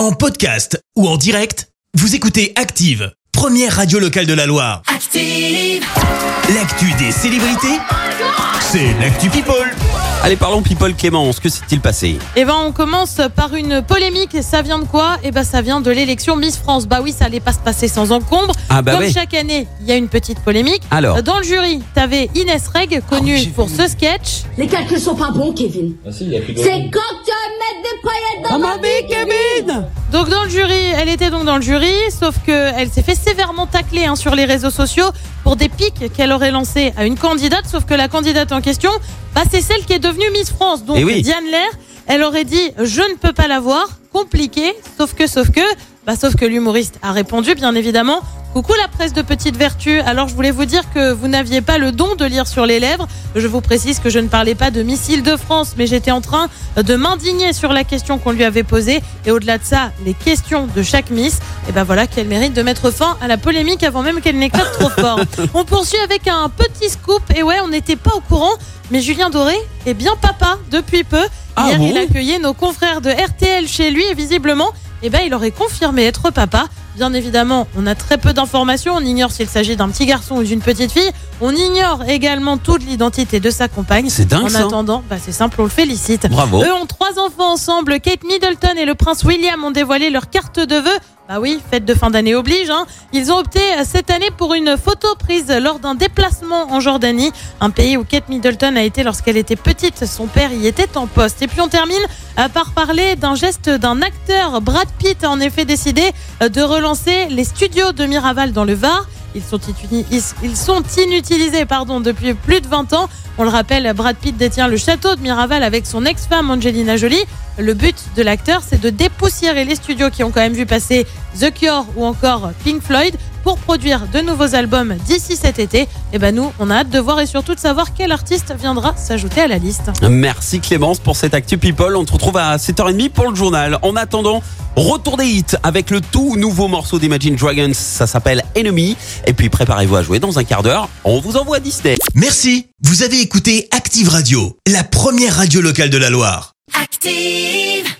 En podcast ou en direct, vous écoutez Active, première radio locale de la Loire. Active. L'actu des célébrités, c'est l'actu People. Allez, parlons people Clémence, que s'est-il passé? Eh ben, on commence par une polémique. Et ça vient de quoi? Eh ben, ça vient de l'élection Miss France. Bah oui, ça allait pas se passer sans encombre. Ah bah Comme chaque année, il y a une petite polémique. Alors? Dans le jury, t'avais Inès Reg, connue j'ai pour ce sketch. Les calculs sont pas bons, Kevin. C'est quand tu Donc dans le jury, elle était donc dans le jury, sauf que elle s'est fait sévèrement tacler hein, sur les réseaux sociaux pour des pics qu'elle aurait lancés à une candidate, sauf que la candidate en question, bah, c'est celle qui est devenue Miss France. Donc Eh oui. Diane Lair, elle aurait dit je ne peux pas la voir, compliqué, sauf que, sauf que, bah, sauf que l'humoriste a répondu bien évidemment. Coucou la presse de petite vertu. Alors je voulais vous dire que vous n'aviez pas le don de lire sur les lèvres. Je vous précise que je ne parlais pas de missiles de France, mais j'étais en train de m'indigner sur la question qu'on lui avait posée. Et au-delà de ça, les questions de chaque Miss. Et ben voilà qu'elle mérite de mettre fin à la polémique avant même qu'elle n'éclate trop fort. On poursuit avec un petit scoop. Et ouais, on n'était pas au courant, mais Julien Doré est bien papa depuis peu. Ah Hier, bon? il accueillait nos confrères de RTL chez lui et visiblement, eh ben, il aurait confirmé être papa. Bien évidemment, on a très peu d'informations. On ignore s'il s'agit d'un petit garçon ou d'une petite fille. On ignore également toute l'identité de sa compagne. C'est dingue, En ça. attendant, bah, c'est simple, on le félicite. Bravo. Eux ont trois enfants ensemble. Kate Middleton et le prince William ont dévoilé leur carte de vœux. Bah oui, fête de fin d'année oblige. Hein. Ils ont opté euh, cette année pour une photo prise lors d'un déplacement en Jordanie, un pays où Kate Middleton a été lorsqu'elle était petite. Son père y était en poste. Et puis on termine euh, par parler d'un geste d'un acteur. Brad Pitt a en effet décidé euh, de relancer les studios de Miraval dans le Var. Ils sont, inutilisés pardon, depuis plus de 20 ans. On le rappelle, Brad Pitt détient le château de Miraval avec son ex-femme Angelina Jolie. Le but de l'acteur, c'est de dépoussiérer les studios qui ont quand même vu passer The Cure ou encore Pink Floyd pour produire de nouveaux albums d'ici cet été. Et ben nous, on a hâte de voir et surtout de savoir quel artiste viendra s'ajouter à la liste. Merci Clémence pour cette actu people. On te retrouve à 7h30 pour le journal. En attendant, retour des hits avec le tout nouveau morceau d'Imagine Dragons. Ça s'appelle Enemy. Et puis préparez-vous à jouer dans un quart d'heure. On vous envoie Disney. Merci, vous avez écouté Active Radio, la première radio locale de la Loire. Active.